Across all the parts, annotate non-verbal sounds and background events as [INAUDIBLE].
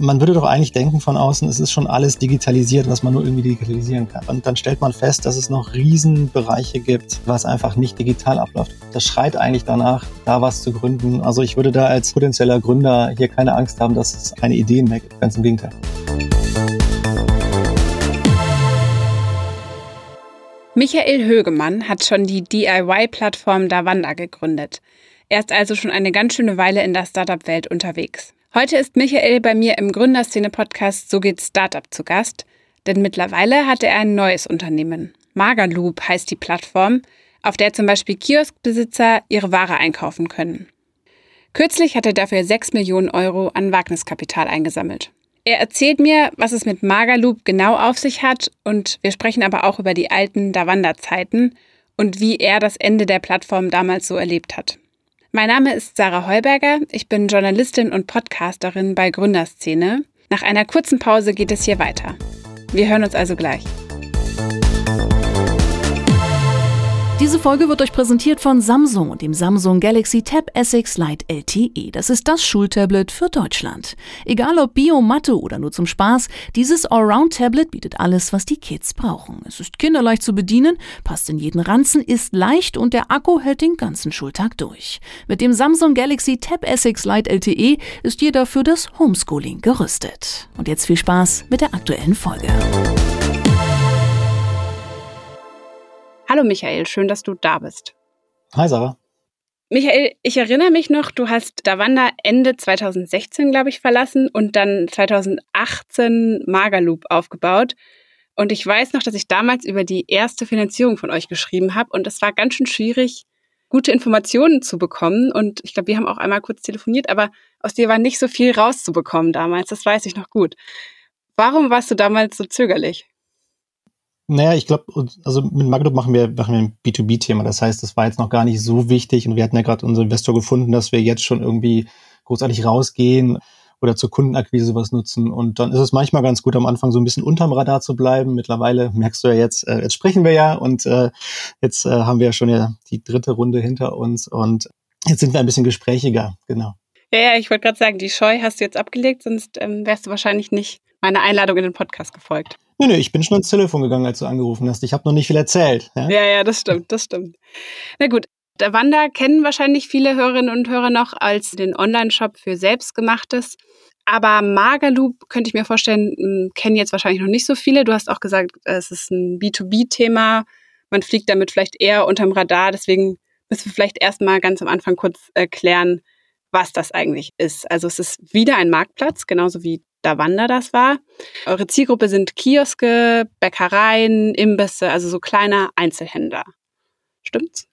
man würde doch eigentlich denken von außen, es ist schon alles digitalisiert, was man nur irgendwie digitalisieren kann. Und dann stellt man fest, dass es noch Riesenbereiche gibt, was einfach nicht digital abläuft. Das schreit eigentlich danach, da was zu gründen. Also ich würde da als potenzieller Gründer hier keine Angst haben, dass es keine Ideen mehr gibt. Ganz im Gegenteil. Michael Högemann hat schon die DIY-Plattform Davanda gegründet. Er ist also schon eine ganz schöne Weile in der Startup-Welt unterwegs. Heute ist Michael bei mir im Gründerszene-Podcast So geht Startup zu Gast, denn mittlerweile hat er ein neues Unternehmen. Magerloop heißt die Plattform, auf der zum Beispiel Kioskbesitzer ihre Ware einkaufen können. Kürzlich hat er dafür 6 Millionen Euro an Wagniskapital eingesammelt. Er erzählt mir, was es mit Magerloop genau auf sich hat und wir sprechen aber auch über die alten Davanda-Zeiten und wie er das Ende der Plattform damals so erlebt hat. Mein Name ist Sarah Heuberger. Ich bin Journalistin und Podcasterin bei Gründerszene. Nach einer kurzen Pause geht es hier weiter. Wir hören uns also gleich. Diese Folge wird euch präsentiert von Samsung und dem Samsung Galaxy Tab S6 Lite LTE. Das ist das Schultablet für Deutschland. Egal ob Bio, Mathe oder nur zum Spaß, dieses Allround-Tablet bietet alles, was die Kids brauchen. Es ist kinderleicht zu bedienen, passt in jeden Ranzen, ist leicht und der Akku hält den ganzen Schultag durch. Mit dem Samsung Galaxy Tab S6 Lite LTE ist jeder für das Homeschooling gerüstet. Und jetzt viel Spaß mit der aktuellen Folge. Hallo Michael, schön, dass du da bist. Hi Sarah. Michael, ich erinnere mich noch, du hast Davanda Ende 2016, glaube ich, verlassen und dann 2018 Magerloop aufgebaut. Und ich weiß noch, dass ich damals über die erste Finanzierung von euch geschrieben habe und es war ganz schön schwierig, gute Informationen zu bekommen. Und ich glaube, wir haben auch einmal kurz telefoniert, aber aus dir war nicht so viel rauszubekommen damals. Das weiß ich noch gut. Warum warst du damals so zögerlich? Naja, ich glaube, also mit Magdeburg machen wir, machen wir ein B2B-Thema. Das heißt, das war jetzt noch gar nicht so wichtig und wir hatten ja gerade unseren Investor gefunden, dass wir jetzt schon irgendwie großartig rausgehen oder zur Kundenakquise sowas nutzen. Und dann ist es manchmal ganz gut, am Anfang so ein bisschen unterm Radar zu bleiben. Mittlerweile merkst du ja jetzt, äh, jetzt sprechen wir ja und äh, jetzt äh, haben wir ja schon ja die dritte Runde hinter uns und jetzt sind wir ein bisschen gesprächiger, genau. Ja, ja, ich wollte gerade sagen, die Scheu hast du jetzt abgelegt, sonst ähm, wärst du wahrscheinlich nicht meiner Einladung in den Podcast gefolgt. Nö, nö, ich bin schon ans Telefon gegangen, als du angerufen hast. Ich habe noch nicht viel erzählt. Ja? ja, ja, das stimmt, das stimmt. Na gut, der Wander kennen wahrscheinlich viele Hörerinnen und Hörer noch als den Online-Shop für Selbstgemachtes. Aber Magerloop könnte ich mir vorstellen, hm, kennen jetzt wahrscheinlich noch nicht so viele. Du hast auch gesagt, es ist ein B2B-Thema. Man fliegt damit vielleicht eher unterm Radar. Deswegen müssen wir vielleicht erstmal ganz am Anfang kurz erklären, was das eigentlich ist. Also es ist wieder ein Marktplatz, genauso wie Davanda das war. Eure Zielgruppe sind Kioske, Bäckereien, Imbisse, also so kleine Einzelhändler. Stimmt's?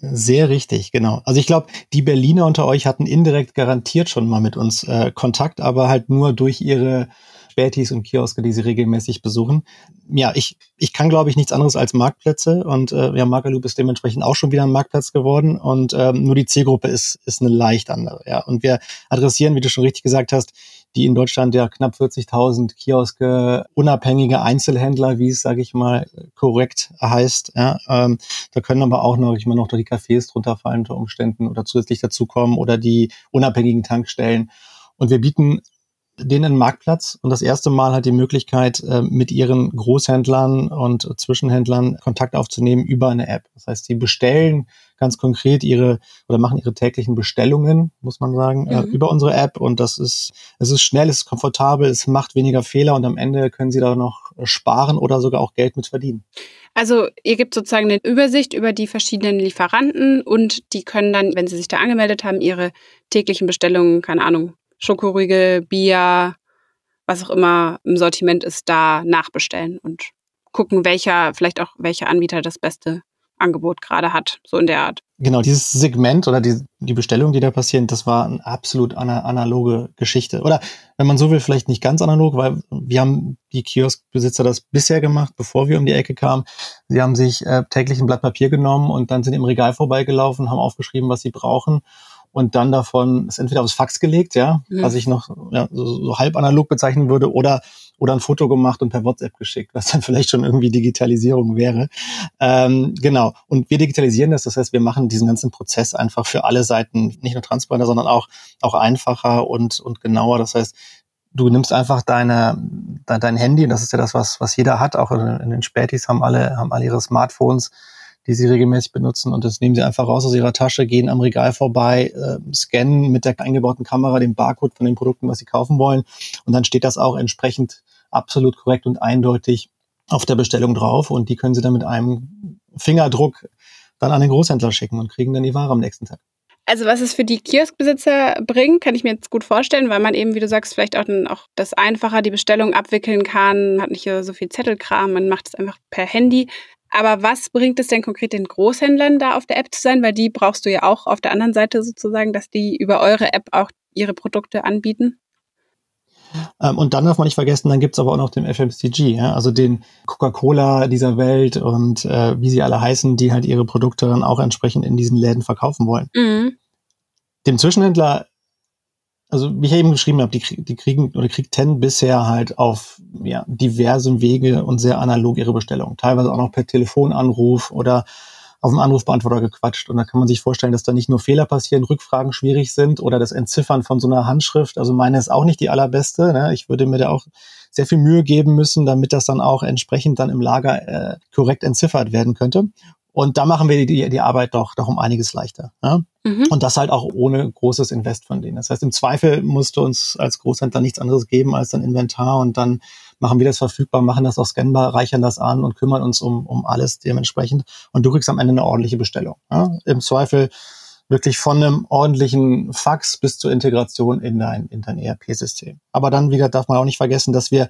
Sehr richtig, genau. Also ich glaube, die Berliner unter euch hatten indirekt garantiert schon mal mit uns äh, Kontakt, aber halt nur durch ihre Spätis und Kioske, die sie regelmäßig besuchen. Ja, ich, ich kann, glaube ich, nichts anderes als Marktplätze und äh, ja, Markaloop ist dementsprechend auch schon wieder ein Marktplatz geworden und ähm, nur die Zielgruppe ist, ist eine leicht andere. Ja, und wir adressieren, wie du schon richtig gesagt hast, die in Deutschland ja knapp 40.000 Kioske, unabhängige Einzelhändler, wie es, sage ich mal, korrekt heißt. Ja, ähm, da können aber auch noch, ich meine, noch die Cafés drunter fallen unter Umständen oder zusätzlich dazukommen oder die unabhängigen Tankstellen. Und wir bieten denen einen Marktplatz und das erste Mal hat die Möglichkeit, äh, mit ihren Großhändlern und Zwischenhändlern Kontakt aufzunehmen über eine App. Das heißt, sie bestellen ganz konkret ihre oder machen ihre täglichen Bestellungen, muss man sagen, äh, mhm. über unsere App. Und das ist, es ist schnell, es ist komfortabel, es macht weniger Fehler und am Ende können sie da noch sparen oder sogar auch Geld mit verdienen. Also ihr gebt sozusagen eine Übersicht über die verschiedenen Lieferanten und die können dann, wenn sie sich da angemeldet haben, ihre täglichen Bestellungen, keine Ahnung, Schokoriegel, Bier, was auch immer im Sortiment ist, da nachbestellen und gucken, welcher, vielleicht auch welcher Anbieter das beste Angebot gerade hat, so in der Art. Genau, dieses Segment oder die, die Bestellungen, die da passieren, das war eine absolut analoge Geschichte. Oder wenn man so will, vielleicht nicht ganz analog, weil wir haben die Kioskbesitzer das bisher gemacht, bevor wir um die Ecke kamen. Sie haben sich äh, täglich ein Blatt Papier genommen und dann sind im Regal vorbeigelaufen, haben aufgeschrieben, was sie brauchen und dann davon ist entweder aufs Fax gelegt, ja, mhm. was ich noch ja, so, so halb analog bezeichnen würde, oder oder ein Foto gemacht und per WhatsApp geschickt, was dann [LAUGHS] vielleicht schon irgendwie Digitalisierung wäre. Ähm, genau. Und wir digitalisieren das, das heißt, wir machen diesen ganzen Prozess einfach für alle Seiten nicht nur transparenter, sondern auch auch einfacher und und genauer. Das heißt, du nimmst einfach deine, dein, Handy, das ist ja das, was, was jeder hat, auch in, in, den Spätis haben alle, haben alle ihre Smartphones, die sie regelmäßig benutzen und das nehmen sie einfach raus aus ihrer Tasche, gehen am Regal vorbei, äh, scannen mit der eingebauten Kamera den Barcode von den Produkten, was sie kaufen wollen und dann steht das auch entsprechend absolut korrekt und eindeutig auf der Bestellung drauf und die können sie dann mit einem Fingerdruck dann an den Großhändler schicken und kriegen dann die Ware am nächsten Tag. Also was es für die Kioskbesitzer bringt, kann ich mir jetzt gut vorstellen, weil man eben, wie du sagst, vielleicht auch, auch das einfacher die Bestellung abwickeln kann, hat nicht so viel Zettelkram, man macht es einfach per Handy. Aber was bringt es denn konkret den Großhändlern da auf der App zu sein? Weil die brauchst du ja auch auf der anderen Seite sozusagen, dass die über eure App auch ihre Produkte anbieten. Ähm, und dann darf man nicht vergessen, dann gibt's aber auch noch den FMCG, ja? also den Coca-Cola dieser Welt und äh, wie sie alle heißen, die halt ihre Produkte dann auch entsprechend in diesen Läden verkaufen wollen. Mhm. Dem Zwischenhändler, also wie ich eben geschrieben habe, die, die kriegen oder kriegt Ten bisher halt auf ja, diversen Wege und sehr analog ihre Bestellung. Teilweise auch noch per Telefonanruf oder auf dem Anrufbeantworter gequatscht. Und da kann man sich vorstellen, dass da nicht nur Fehler passieren, Rückfragen schwierig sind oder das Entziffern von so einer Handschrift. Also meine ist auch nicht die allerbeste. Ne? Ich würde mir da auch sehr viel Mühe geben müssen, damit das dann auch entsprechend dann im Lager äh, korrekt entziffert werden könnte. Und da machen wir die, die Arbeit doch, doch um einiges leichter. Ja? Mhm. Und das halt auch ohne großes Invest von denen. Das heißt, im Zweifel musst du uns als Großhändler nichts anderes geben als dann Inventar und dann machen wir das verfügbar, machen das auch scannbar, reichern das an und kümmern uns um, um alles dementsprechend. Und du kriegst am Ende eine ordentliche Bestellung. Ja? Im Zweifel wirklich von einem ordentlichen Fax bis zur Integration in dein, in dein ERP-System. Aber dann wieder darf man auch nicht vergessen, dass wir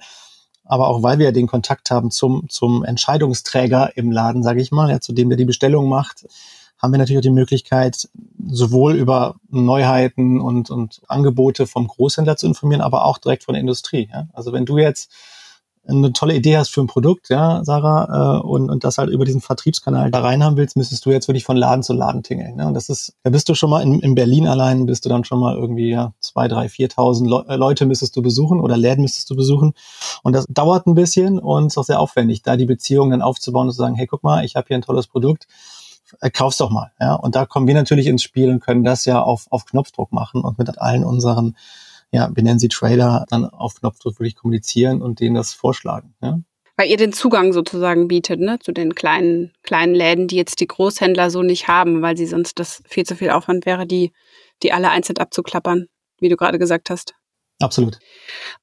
aber auch weil wir den Kontakt haben zum, zum Entscheidungsträger im Laden, sage ich mal, ja, zu dem der die Bestellung macht, haben wir natürlich auch die Möglichkeit, sowohl über Neuheiten und, und Angebote vom Großhändler zu informieren, aber auch direkt von der Industrie. Ja? Also wenn du jetzt eine tolle Idee hast für ein Produkt, ja, Sarah, äh, und, und das halt über diesen Vertriebskanal da rein haben willst, müsstest du jetzt wirklich von Laden zu Laden tingeln. Ne? Und das ist, da bist du schon mal in, in Berlin allein, bist du dann schon mal irgendwie ja, zwei, drei, viertausend Le äh, Leute müsstest du besuchen oder Läden müsstest du besuchen. Und das dauert ein bisschen und ist auch sehr aufwendig, da die Beziehung dann aufzubauen und zu sagen, hey, guck mal, ich habe hier ein tolles Produkt, äh, kauf's doch mal. Ja? Und da kommen wir natürlich ins Spiel und können das ja auf, auf Knopfdruck machen und mit allen unseren ja, wir nennen sie Trader, dann auf Knopfdruck wirklich kommunizieren und denen das vorschlagen. Ja? Weil ihr den Zugang sozusagen bietet, ne, zu den kleinen, kleinen Läden, die jetzt die Großhändler so nicht haben, weil sie sonst das viel zu viel Aufwand wäre, die, die alle einzeln abzuklappern, wie du gerade gesagt hast. Absolut.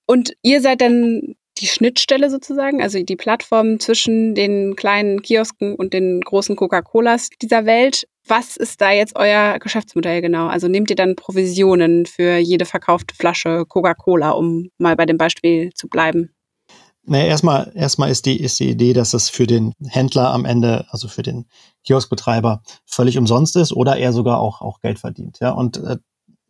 Und ihr seid dann die Schnittstelle sozusagen, also die Plattform zwischen den kleinen Kiosken und den großen Coca-Colas dieser Welt. Was ist da jetzt euer Geschäftsmodell genau? Also nehmt ihr dann Provisionen für jede verkaufte Flasche Coca-Cola, um mal bei dem Beispiel zu bleiben? Naja, erstmal, erstmal ist die, ist die Idee, dass es für den Händler am Ende, also für den Kioskbetreiber, völlig umsonst ist oder er sogar auch, auch Geld verdient. Ja, und äh,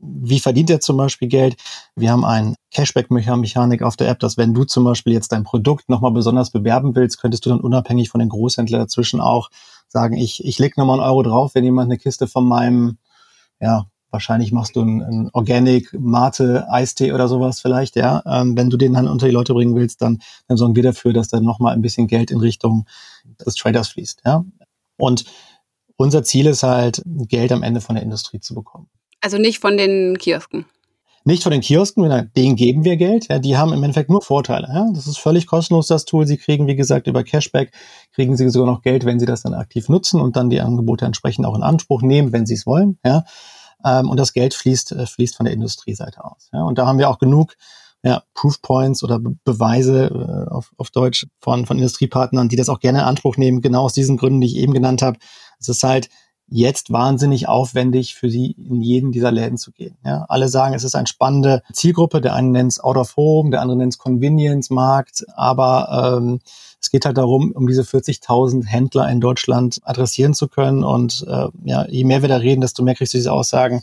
wie verdient er zum Beispiel Geld? Wir haben ein Cashback-Mechanik auf der App, dass wenn du zum Beispiel jetzt dein Produkt nochmal besonders bewerben willst, könntest du dann unabhängig von den Großhändlern dazwischen auch sagen, ich, ich leg nochmal einen Euro drauf, wenn jemand eine Kiste von meinem, ja, wahrscheinlich machst du einen, einen Organic Mate Eistee oder sowas vielleicht, ja. Ähm, wenn du den dann unter die Leute bringen willst, dann, dann sorgen wir dafür, dass dann nochmal ein bisschen Geld in Richtung des Traders fließt, ja. Und unser Ziel ist halt, Geld am Ende von der Industrie zu bekommen. Also nicht von den Kiosken. Nicht von den Kiosken, denen geben wir Geld. Ja, die haben im Endeffekt nur Vorteile. Ja. Das ist völlig kostenlos, das Tool. Sie kriegen, wie gesagt, über Cashback, kriegen sie sogar noch Geld, wenn sie das dann aktiv nutzen und dann die Angebote entsprechend auch in Anspruch nehmen, wenn sie es wollen. Ja. Ähm, und das Geld fließt, äh, fließt von der Industrieseite aus. Ja. Und da haben wir auch genug ja, Proof Points oder Be Beweise äh, auf, auf Deutsch von, von Industriepartnern, die das auch gerne in Anspruch nehmen, genau aus diesen Gründen, die ich eben genannt habe. Es ist halt jetzt wahnsinnig aufwendig für sie in jeden dieser Läden zu gehen. Ja, alle sagen, es ist eine spannende Zielgruppe. Der eine nennt es Out of Home, der andere nennt es Convenience Markt, aber ähm, es geht halt darum, um diese 40.000 Händler in Deutschland adressieren zu können. Und äh, ja, je mehr wir da reden, desto mehr kriegst du diese Aussagen.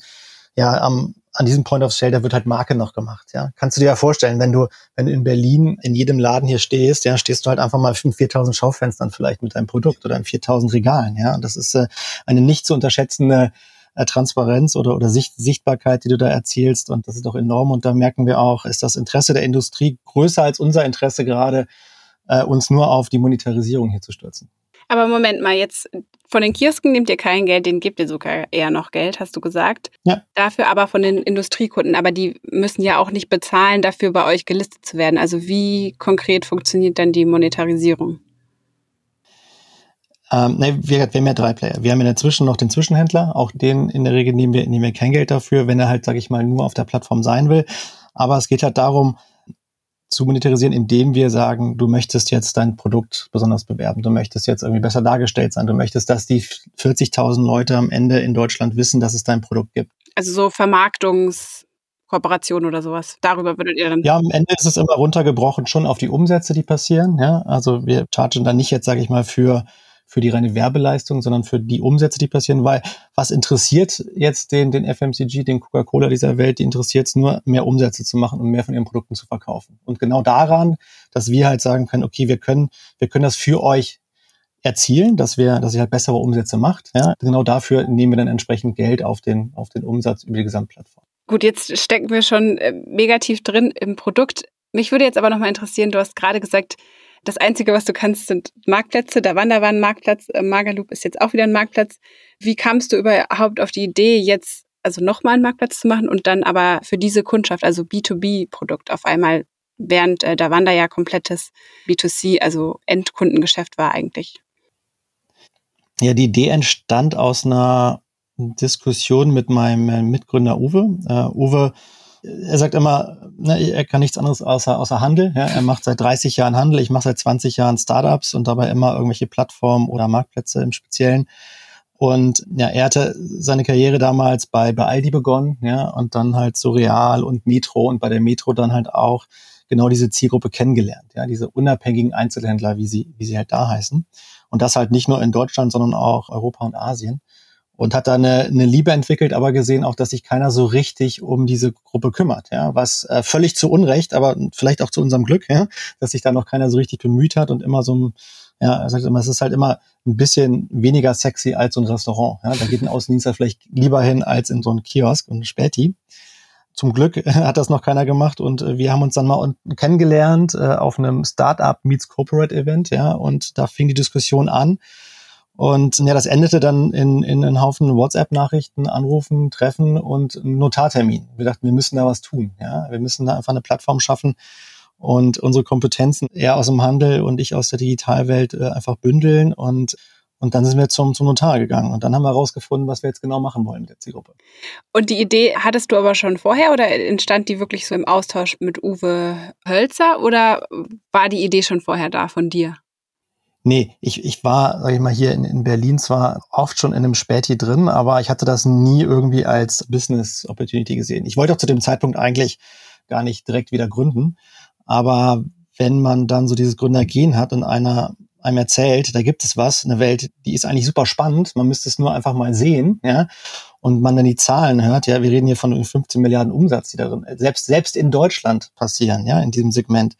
Ja, am an diesem Point of Sale, da wird halt Marke noch gemacht, ja. Kannst du dir ja vorstellen, wenn du, wenn du in Berlin in jedem Laden hier stehst, ja, stehst du halt einfach mal in 4000 Schaufenstern vielleicht mit deinem Produkt oder in 4000 Regalen, ja. Und das ist äh, eine nicht zu unterschätzende äh, Transparenz oder, oder Sicht, Sichtbarkeit, die du da erzielst. Und das ist doch enorm. Und da merken wir auch, ist das Interesse der Industrie größer als unser Interesse gerade, äh, uns nur auf die Monetarisierung hier zu stürzen. Aber Moment mal, jetzt von den Kiosken nehmt ihr kein Geld, denen gebt ihr sogar eher noch Geld, hast du gesagt. Ja. Dafür aber von den Industriekunden, aber die müssen ja auch nicht bezahlen, dafür bei euch gelistet zu werden. Also wie konkret funktioniert dann die Monetarisierung? Ähm, ne, wir, wir haben ja drei Player. Wir haben in der Zwischen noch den Zwischenhändler, auch den in der Regel nehmen wir, nehmen wir kein Geld dafür, wenn er halt, sage ich mal, nur auf der Plattform sein will. Aber es geht halt darum, zu monetarisieren, indem wir sagen, du möchtest jetzt dein Produkt besonders bewerben, du möchtest jetzt irgendwie besser dargestellt sein, du möchtest, dass die 40.000 Leute am Ende in Deutschland wissen, dass es dein Produkt gibt. Also so Vermarktungskooperation oder sowas. Darüber würdet ihr dann. Ja, am Ende ist es immer runtergebrochen schon auf die Umsätze, die passieren. Ja, also wir chargen dann nicht jetzt, sage ich mal, für für die reine Werbeleistung, sondern für die Umsätze, die passieren, weil was interessiert jetzt den, den FMCG, den Coca-Cola dieser Welt, die interessiert es nur, mehr Umsätze zu machen und mehr von ihren Produkten zu verkaufen. Und genau daran, dass wir halt sagen können, okay, wir können, wir können das für euch erzielen, dass wir, dass ihr halt bessere Umsätze macht. Ja, genau dafür nehmen wir dann entsprechend Geld auf den, auf den Umsatz über die Gesamtplattform. Gut, jetzt stecken wir schon äh, negativ drin im Produkt. Mich würde jetzt aber nochmal interessieren, du hast gerade gesagt, das Einzige, was du kannst, sind Marktplätze. Der Wander war ein Marktplatz, äh, Magalub ist jetzt auch wieder ein Marktplatz. Wie kamst du überhaupt auf die Idee, jetzt also nochmal einen Marktplatz zu machen und dann aber für diese Kundschaft, also B2B-Produkt auf einmal, während äh, der Wander ja komplettes B2C, also Endkundengeschäft war eigentlich? Ja, die Idee entstand aus einer Diskussion mit meinem äh, Mitgründer Uwe. Uh, Uwe er sagt immer, ne, er kann nichts anderes außer, außer Handel. Ja? Er macht seit 30 Jahren Handel, ich mache seit 20 Jahren Startups und dabei immer irgendwelche Plattformen oder Marktplätze im Speziellen. Und ja, er hatte seine Karriere damals bei, bei Aldi begonnen, ja, und dann halt so Real und Metro und bei der Metro dann halt auch genau diese Zielgruppe kennengelernt, ja, diese unabhängigen Einzelhändler, wie sie, wie sie halt da heißen. Und das halt nicht nur in Deutschland, sondern auch Europa und Asien und hat da eine, eine Liebe entwickelt, aber gesehen auch, dass sich keiner so richtig um diese Gruppe kümmert, ja, was äh, völlig zu Unrecht, aber vielleicht auch zu unserem Glück, ja, dass sich da noch keiner so richtig bemüht hat und immer so ein, ja, sagt immer, es ist halt immer ein bisschen weniger sexy als so ein Restaurant, ja, da geht ein Außendienstler vielleicht lieber hin als in so einen Kiosk und ein Späti. Zum Glück hat das noch keiner gemacht und äh, wir haben uns dann mal kennengelernt äh, auf einem Startup Meets Corporate Event, ja, und da fing die Diskussion an und ja, das endete dann in, in einen Haufen WhatsApp-Nachrichten, Anrufen, Treffen und Notartermin. Wir dachten, wir müssen da was tun. Ja? Wir müssen da einfach eine Plattform schaffen und unsere Kompetenzen eher aus dem Handel und ich aus der Digitalwelt äh, einfach bündeln und und dann sind wir zum, zum Notar gegangen und dann haben wir herausgefunden, was wir jetzt genau machen wollen mit der Zielgruppe. Und die Idee hattest du aber schon vorher oder entstand die wirklich so im Austausch mit Uwe Hölzer oder war die Idee schon vorher da von dir? Nee, ich, ich war, sag ich mal, hier in, in Berlin zwar oft schon in einem Späti drin, aber ich hatte das nie irgendwie als Business Opportunity gesehen. Ich wollte auch zu dem Zeitpunkt eigentlich gar nicht direkt wieder gründen. Aber wenn man dann so dieses Gründergehen hat und einer einem erzählt, da gibt es was, eine Welt, die ist eigentlich super spannend, man müsste es nur einfach mal sehen, ja, und man dann die Zahlen hört, ja, wir reden hier von 15 Milliarden Umsatz, die darin selbst, selbst in Deutschland passieren, ja, in diesem Segment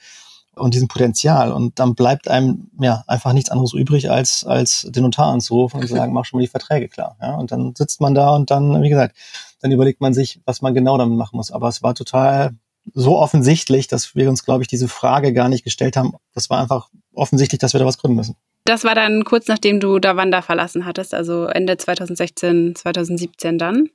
und diesem Potenzial. Und dann bleibt einem ja einfach nichts anderes übrig, als, als den Notar anzurufen und zu sagen, [LAUGHS] mach schon mal die Verträge klar. Ja, und dann sitzt man da und dann, wie gesagt, dann überlegt man sich, was man genau damit machen muss. Aber es war total so offensichtlich, dass wir uns, glaube ich, diese Frage gar nicht gestellt haben. Das war einfach offensichtlich, dass wir da was gründen müssen. Das war dann kurz nachdem du Davanda verlassen hattest, also Ende 2016, 2017 dann?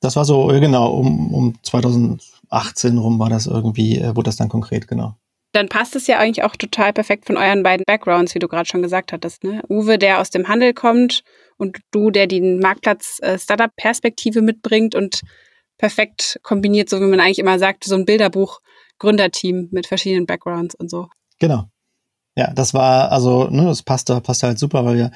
Das war so, genau, um, um 2018 rum war das irgendwie, äh, wurde das dann konkret, genau dann passt es ja eigentlich auch total perfekt von euren beiden Backgrounds, wie du gerade schon gesagt hattest. Ne? Uwe, der aus dem Handel kommt und du, der die Marktplatz-Startup-Perspektive äh, mitbringt und perfekt kombiniert, so wie man eigentlich immer sagt, so ein Bilderbuch-Gründerteam mit verschiedenen Backgrounds und so. Genau. Ja, das war, also, ne, das passte, passte halt super, weil wir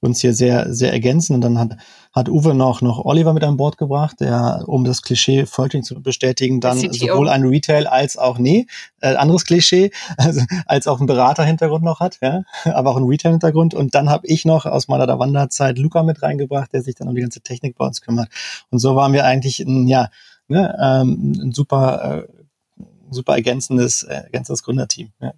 uns hier sehr, sehr ergänzen. Und dann hat, hat Uwe noch, noch Oliver mit an Bord gebracht, der, um das Klischee vollständig zu bestätigen, dann sowohl ein Retail als auch, nee, äh, anderes Klischee, [LAUGHS] also, als auch einen Berater-Hintergrund noch hat, ja, aber auch einen Retail-Hintergrund. Und dann habe ich noch aus meiner Davanda-Zeit Luca mit reingebracht, der sich dann um die ganze Technik bei uns kümmert. Und so waren wir eigentlich ein, ja, ne, ähm, ein super, äh, super ergänzendes, äh, ergänzendes Gründerteam. Ja.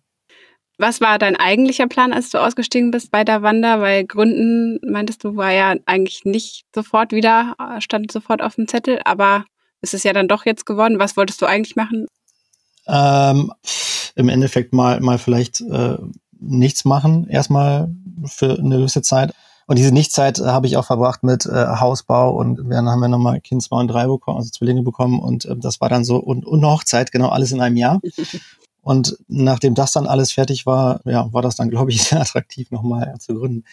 Was war dein eigentlicher Plan, als du ausgestiegen bist bei der Wanda? Weil Gründen, meintest du, war ja eigentlich nicht sofort wieder, stand sofort auf dem Zettel, aber ist es ja dann doch jetzt geworden. Was wolltest du eigentlich machen? Ähm, Im Endeffekt mal, mal vielleicht äh, nichts machen, erstmal für eine gewisse Zeit. Und diese Nichtzeit habe ich auch verbracht mit äh, Hausbau und dann haben wir nochmal Kind zwei und drei bekommen, also Zwillinge bekommen und äh, das war dann so und, und Hochzeit, genau alles in einem Jahr. [LAUGHS] Und nachdem das dann alles fertig war, ja, war das dann, glaube ich, [LAUGHS] sehr attraktiv, nochmal zu gründen.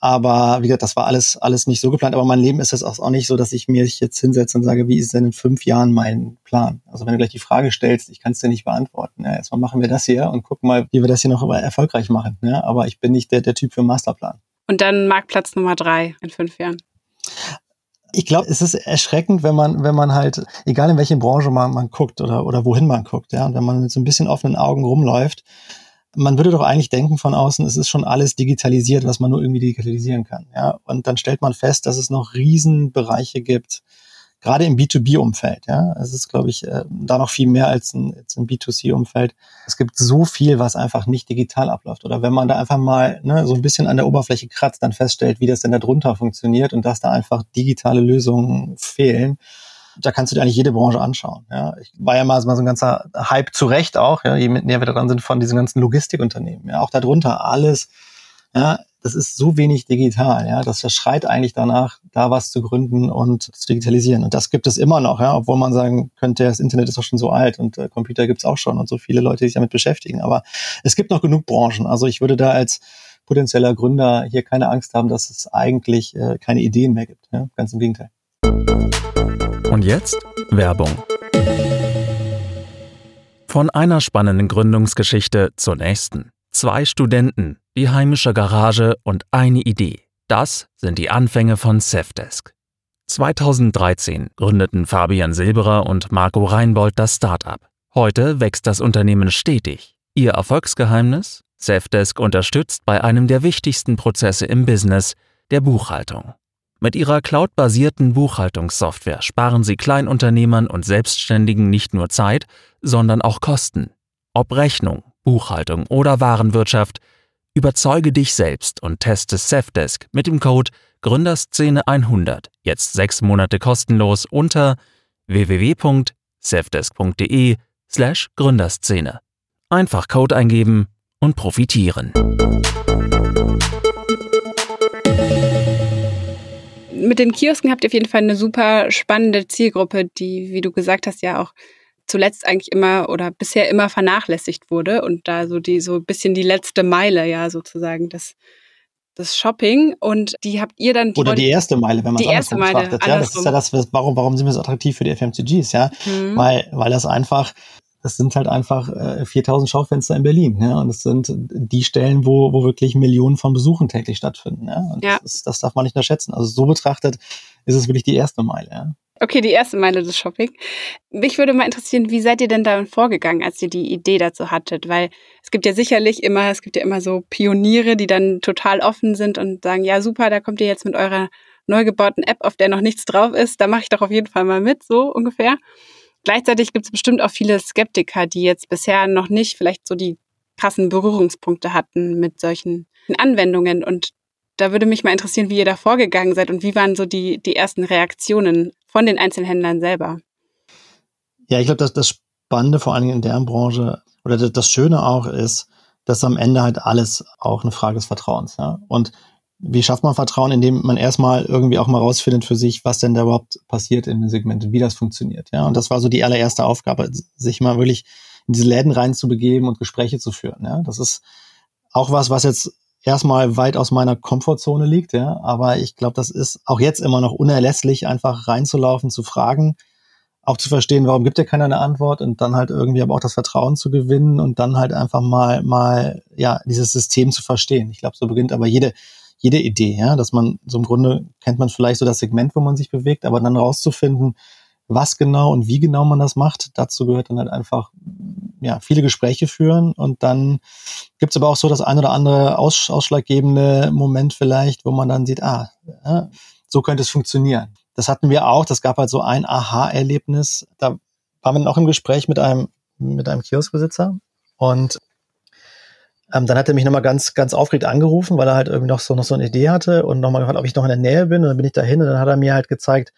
Aber wie gesagt, das war alles, alles nicht so geplant. Aber mein Leben ist es auch nicht so, dass ich mir jetzt hinsetze und sage, wie ist denn in fünf Jahren mein Plan? Also wenn du gleich die Frage stellst, ich kann es dir nicht beantworten. Ja, erstmal machen wir das hier und gucken mal, wie wir das hier noch erfolgreich machen. Ja, aber ich bin nicht der, der Typ für Masterplan. Und dann Marktplatz Nummer drei in fünf Jahren ich glaube, es ist erschreckend, wenn man, wenn man halt, egal in welche Branche man, man guckt oder, oder wohin man guckt, ja, und wenn man mit so ein bisschen offenen Augen rumläuft, man würde doch eigentlich denken von außen, es ist schon alles digitalisiert, was man nur irgendwie digitalisieren kann, ja. Und dann stellt man fest, dass es noch Riesenbereiche gibt, gerade im B2B-Umfeld, ja, es ist, glaube ich, äh, da noch viel mehr als ein, als ein B2C-Umfeld. Es gibt so viel, was einfach nicht digital abläuft. Oder wenn man da einfach mal ne, so ein bisschen an der Oberfläche kratzt, dann feststellt, wie das denn da drunter funktioniert und dass da einfach digitale Lösungen fehlen, da kannst du dir eigentlich jede Branche anschauen. Ja. Ich war ja mal, so ein ganzer Hype zu Recht auch, ja, je näher wir dran sind von diesen ganzen Logistikunternehmen. Ja, auch darunter alles ja, das ist so wenig digital, ja, das schreit eigentlich danach, da was zu gründen und zu digitalisieren. Und das gibt es immer noch, ja, obwohl man sagen könnte, das Internet ist doch schon so alt und äh, Computer gibt's auch schon und so viele Leute, die sich damit beschäftigen. Aber es gibt noch genug Branchen. Also ich würde da als potenzieller Gründer hier keine Angst haben, dass es eigentlich äh, keine Ideen mehr gibt. Ja? Ganz im Gegenteil. Und jetzt Werbung. Von einer spannenden Gründungsgeschichte zur nächsten. Zwei Studenten, die heimische Garage und eine Idee. Das sind die Anfänge von Safdesk. 2013 gründeten Fabian Silberer und Marco Reinbold das Startup. Heute wächst das Unternehmen stetig. Ihr Erfolgsgeheimnis? Safdesk unterstützt bei einem der wichtigsten Prozesse im Business, der Buchhaltung. Mit ihrer cloudbasierten Buchhaltungssoftware sparen sie Kleinunternehmern und Selbstständigen nicht nur Zeit, sondern auch Kosten. Ob Rechnung, Buchhaltung oder Warenwirtschaft, überzeuge dich selbst und teste Safdesk mit dem Code Gründerszene 100 jetzt sechs Monate kostenlos unter www.safdesk.de slash Gründerszene. Einfach Code eingeben und profitieren. Mit den Kiosken habt ihr auf jeden Fall eine super spannende Zielgruppe, die, wie du gesagt hast, ja auch zuletzt eigentlich immer oder bisher immer vernachlässigt wurde und da so die so ein bisschen die letzte Meile ja sozusagen das das Shopping und die habt ihr dann die oder die erste Meile, wenn man die erste Meile betrachtet. Ja, das ist ja das, warum warum sind wir so attraktiv für die FMCGs, ja? Mhm. Weil weil das einfach das sind halt einfach äh, 4000 Schaufenster in Berlin, ja, und es sind die Stellen, wo, wo wirklich Millionen von Besuchen täglich stattfinden, ja, und ja. Das, ist, das darf man nicht unterschätzen. Also so betrachtet ist es wirklich die erste Meile, ja. Okay, die erste Meile des Shopping. Mich würde mal interessieren, wie seid ihr denn da vorgegangen, als ihr die Idee dazu hattet? Weil es gibt ja sicherlich immer, es gibt ja immer so Pioniere, die dann total offen sind und sagen, ja super, da kommt ihr jetzt mit eurer neu gebauten App, auf der noch nichts drauf ist, da mache ich doch auf jeden Fall mal mit, so ungefähr. Gleichzeitig gibt es bestimmt auch viele Skeptiker, die jetzt bisher noch nicht vielleicht so die krassen Berührungspunkte hatten mit solchen Anwendungen. Und da würde mich mal interessieren, wie ihr da vorgegangen seid und wie waren so die, die ersten Reaktionen von den Einzelhändlern selber. Ja, ich glaube, dass das Spannende vor allen Dingen in deren Branche oder das Schöne auch ist, dass am Ende halt alles auch eine Frage des Vertrauens. Ja? Und wie schafft man Vertrauen, indem man erstmal irgendwie auch mal rausfindet für sich, was denn da überhaupt passiert in den Segmenten, wie das funktioniert. Ja, und das war so die allererste Aufgabe, sich mal wirklich in diese Läden reinzubegeben und Gespräche zu führen. Ja, das ist auch was, was jetzt erstmal weit aus meiner Komfortzone liegt, ja. Aber ich glaube, das ist auch jetzt immer noch unerlässlich, einfach reinzulaufen, zu fragen, auch zu verstehen, warum gibt dir keiner eine Antwort und dann halt irgendwie aber auch das Vertrauen zu gewinnen und dann halt einfach mal, mal, ja, dieses System zu verstehen. Ich glaube, so beginnt aber jede, jede Idee, ja, dass man so im Grunde kennt man vielleicht so das Segment, wo man sich bewegt, aber dann rauszufinden, was genau und wie genau man das macht, dazu gehört dann halt einfach ja, viele Gespräche führen und dann gibt's aber auch so das ein oder andere aus, ausschlaggebende Moment vielleicht, wo man dann sieht, ah, ja, so könnte es funktionieren. Das hatten wir auch, das gab halt so ein Aha-Erlebnis. Da waren wir dann auch im Gespräch mit einem, mit einem Kioskbesitzer und Ähm, dann hat er mich nochmal ganz, ganz aufgeregt angerufen, weil er halt irgendwie noch so, noch so eine Idee hatte und nochmal gefragt, ob ich noch in der Nähe bin. Und dann bin ich dahin und dann hat er mir halt gezeigt,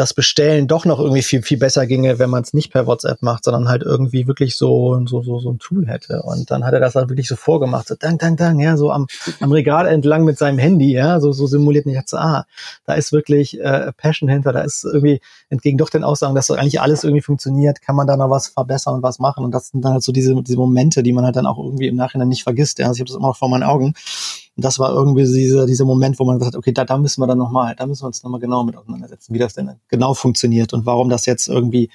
das Bestellen doch noch irgendwie viel, viel besser ginge, wenn man es nicht per WhatsApp macht, sondern halt irgendwie wirklich so, so, so, so ein Tool hätte. Und dann hat er das dann wirklich so vorgemacht, so dang, dang, dang, ja, so am, am Regal entlang mit seinem Handy, ja, so, so simuliert nicht. Ich ah, da ist wirklich äh, Passion hinter, da ist irgendwie entgegen doch den Aussagen, dass so eigentlich alles irgendwie funktioniert, kann man da noch was verbessern und was machen. Und das sind dann halt so diese, diese Momente, die man halt dann auch irgendwie im Nachhinein nicht vergisst. Ja. Also ich habe das immer noch vor meinen Augen. Und das war irgendwie dieser, dieser Moment, wo man gesagt hat, okay, da, da müssen wir dann nochmal, da müssen wir uns nochmal genau mit auseinandersetzen, wie das denn genau funktioniert und warum das jetzt irgendwie,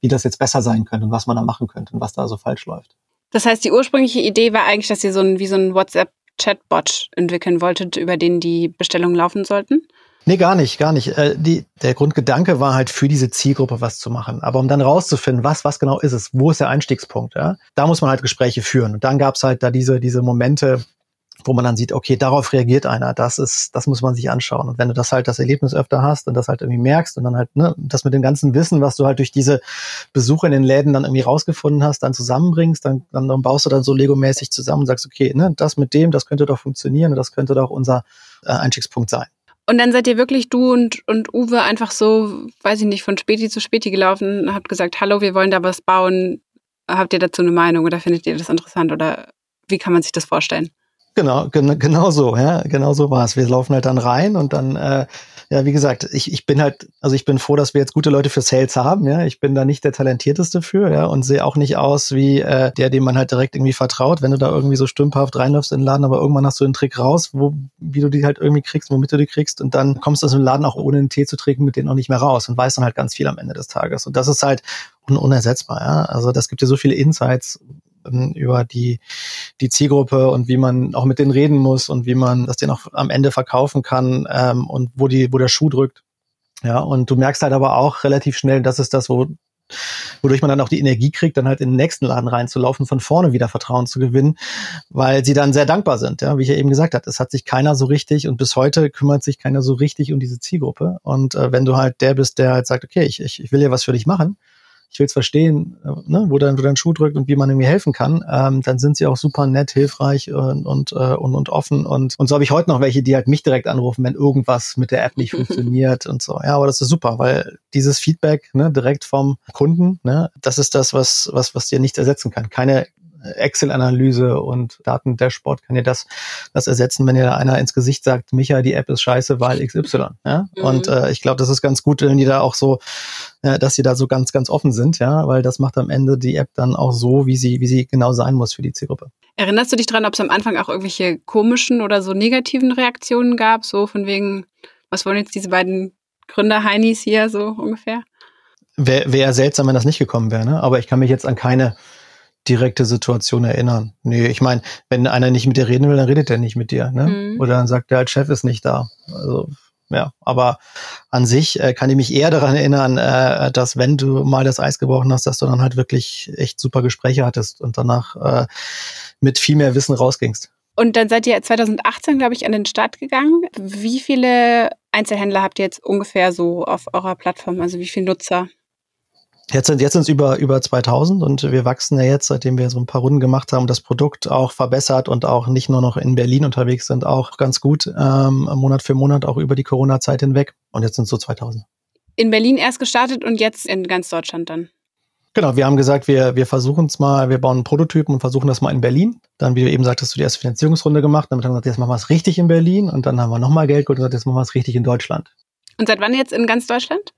wie das jetzt besser sein könnte und was man da machen könnte und was da so falsch läuft. Das heißt, die ursprüngliche Idee war eigentlich, dass ihr so ein, wie so ein WhatsApp-Chatbot entwickeln wolltet, über den die Bestellungen laufen sollten? Nee, gar nicht, gar nicht. Äh, die, der Grundgedanke war halt für diese Zielgruppe was zu machen. Aber um dann rauszufinden, was, was genau ist es, wo ist der Einstiegspunkt, ja, da muss man halt Gespräche führen. Und dann gab es halt da diese, diese Momente, wo man dann sieht, okay, darauf reagiert einer, das ist, das muss man sich anschauen. Und wenn du das halt das Erlebnis öfter hast und das halt irgendwie merkst und dann halt, ne, das mit dem ganzen Wissen, was du halt durch diese Besuche in den Läden dann irgendwie rausgefunden hast, dann zusammenbringst, dann, dann, dann baust du dann so Lego-mäßig zusammen und sagst, okay, ne, das mit dem, das könnte doch funktionieren und das könnte doch unser äh, Einstiegspunkt sein. Und dann seid ihr wirklich du und, und Uwe einfach so, weiß ich nicht, von Späti zu Späti gelaufen, habt gesagt, hallo, wir wollen da was bauen. Habt ihr dazu eine Meinung oder findet ihr das interessant oder wie kann man sich das vorstellen? Genau, gen genau so, ja, genau so war es. Wir laufen halt dann rein und dann, äh, ja, wie gesagt, ich, ich bin halt, also ich bin froh, dass wir jetzt gute Leute für Sales haben, ja. Ich bin da nicht der talentierteste für, ja, und sehe auch nicht aus wie äh, der, dem man halt direkt irgendwie vertraut, wenn du da irgendwie so stümperhaft reinläufst in den Laden, aber irgendwann hast du den Trick raus, wo, wie du die halt irgendwie kriegst, womit du die kriegst, und dann kommst du aus dem Laden auch ohne einen Tee zu trinken mit denen auch nicht mehr raus und weißt dann halt ganz viel am Ende des Tages. Und das ist halt un unersetzbar, ja. Also das gibt dir so viele Insights, ähm, über die, die Zielgruppe und wie man auch mit denen reden muss und wie man das denen auch am Ende verkaufen kann ähm, und wo die, wo der Schuh drückt. Ja, und du merkst halt aber auch relativ schnell, das ist das, wo, wodurch man dann auch die Energie kriegt, dann halt in den nächsten Laden reinzulaufen, von vorne wieder Vertrauen zu gewinnen, weil sie dann sehr dankbar sind. Ja, wie ich ja eben gesagt habe, es hat sich keiner so richtig und bis heute kümmert sich keiner so richtig um diese Zielgruppe. Und äh, wenn du halt der bist, der halt sagt, okay, ich, ich, ich will ja was für dich machen, ich will es verstehen, äh, ne, wo, dein, wo dein Schuh drückt und wie man irgendwie helfen kann, ähm, dann sind sie auch super nett, hilfreich und, und, äh, und, und offen. Und, und so habe ich heute noch welche, die halt mich direkt anrufen, wenn irgendwas mit der App nicht [LAUGHS] funktioniert und so. Ja, aber das ist super, weil dieses Feedback ne, direkt vom Kunden, ne, das ist das, was, was, was dir nichts ersetzen kann. Keine Excel-Analyse und Daten-Dashboard kann dir das, das ersetzen, wenn dir einer ins Gesicht sagt, Micha, die App ist scheiße, weil XY. Ja? Mhm. Und äh, ich glaube, das ist ganz gut, wenn die da auch so, äh, dass sie da so ganz, ganz offen sind, ja, weil das macht am Ende die App dann auch so, wie sie, wie sie genau sein muss für die Zielgruppe. Erinnerst du dich dran, ob es am Anfang auch irgendwelche komischen oder so negativen Reaktionen gab, so von wegen, was wollen jetzt diese beiden Gründer-Heinis hier so ungefähr? Wäre wär seltsam, wenn das nicht gekommen wäre, ne? aber ich kann mich jetzt an keine direkte Situation erinnern. Nee, ich meine, wenn einer nicht mit dir reden will, dann redet er nicht mit dir, ne? Mhm. Oder dann sagt er halt, Chef ist nicht da. Also, ja, aber an sich äh, kann ich mich eher daran erinnern, äh, dass wenn du mal das Eis gebrochen hast, dass du dann halt wirklich echt super Gespräche hattest und danach äh, mit viel mehr Wissen rausgingst. Und dann seid ihr 2018, glaube ich, an den Start gegangen. Wie viele Einzelhändler habt ihr jetzt ungefähr so auf eurer Plattform? Also wie viele Nutzer? Jetzt sind jetzt sind es über über 2000 und wir wachsen ja jetzt, seitdem wir so ein paar Runden gemacht haben, das Produkt auch verbessert und auch nicht nur noch in Berlin unterwegs sind, auch ganz gut ähm, Monat für Monat auch über die Corona-Zeit hinweg. Und jetzt sind es so 2000. In Berlin erst gestartet und jetzt in ganz Deutschland dann. Genau, wir haben gesagt, wir, wir versuchen es mal, wir bauen einen Prototypen und versuchen das mal in Berlin. Dann, wie du eben sagtest, du die erste Finanzierungsrunde gemacht. Dann haben wir gesagt, jetzt machen wir es richtig in Berlin. Und dann haben wir nochmal Geld geholt und gesagt, jetzt machen wir es richtig in Deutschland. Und seit wann jetzt in ganz Deutschland?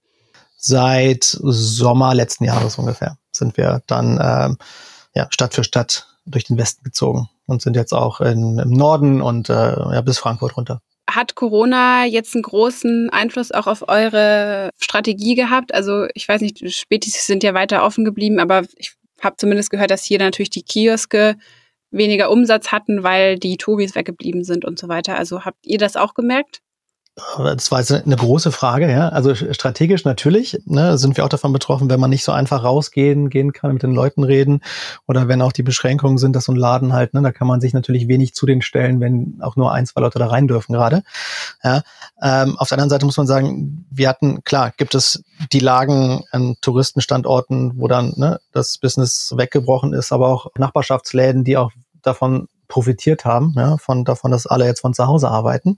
Seit Sommer letzten Jahres ungefähr sind wir dann ähm, ja, Stadt für Stadt durch den Westen gezogen und sind jetzt auch in, im Norden und äh, ja, bis Frankfurt runter. Hat Corona jetzt einen großen Einfluss auch auf eure Strategie gehabt? Also ich weiß nicht, Spätis sind ja weiter offen geblieben, aber ich habe zumindest gehört, dass hier natürlich die Kioske weniger Umsatz hatten, weil die Tobis weggeblieben sind und so weiter. Also habt ihr das auch gemerkt? Das war jetzt eine große Frage, ja. Also strategisch natürlich ne, sind wir auch davon betroffen, wenn man nicht so einfach rausgehen gehen kann, mit den Leuten reden oder wenn auch die Beschränkungen sind, dass so ein Laden halt, ne, da kann man sich natürlich wenig zu den stellen, wenn auch nur ein, zwei Leute da rein dürfen gerade. Ja. Ähm, auf der anderen Seite muss man sagen, wir hatten, klar, gibt es die Lagen an Touristenstandorten, wo dann ne, das Business weggebrochen ist, aber auch Nachbarschaftsläden, die auch davon profitiert haben, ja, von davon, dass alle jetzt von zu Hause arbeiten.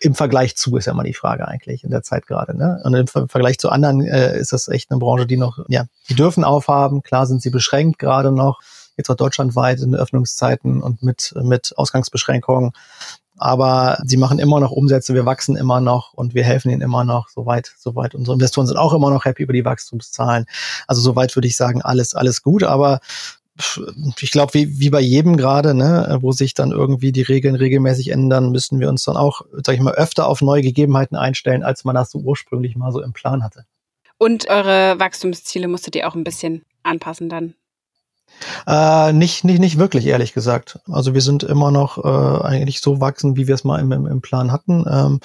Im Vergleich zu ist ja mal die Frage eigentlich in der Zeit gerade. Ne? Und im Vergleich zu anderen äh, ist das echt eine Branche, die noch, ja, die dürfen aufhaben. Klar sind sie beschränkt gerade noch jetzt auch deutschlandweit in Öffnungszeiten und mit, mit Ausgangsbeschränkungen. Aber sie machen immer noch Umsätze, wir wachsen immer noch und wir helfen ihnen immer noch, soweit, soweit. Unsere Investoren sind auch immer noch happy über die Wachstumszahlen. Also soweit würde ich sagen, alles, alles gut. Aber ich glaube, wie, wie bei jedem gerade, ne, wo sich dann irgendwie die Regeln regelmäßig ändern, müssen wir uns dann auch, sag ich mal, öfter auf neue Gegebenheiten einstellen, als man das so ursprünglich mal so im Plan hatte. Und eure Wachstumsziele musstet ihr auch ein bisschen anpassen dann? Äh, nicht, nicht, nicht wirklich, ehrlich gesagt. Also wir sind immer noch äh, eigentlich so wachsen, wie wir es mal im, im, im Plan hatten. Ähm,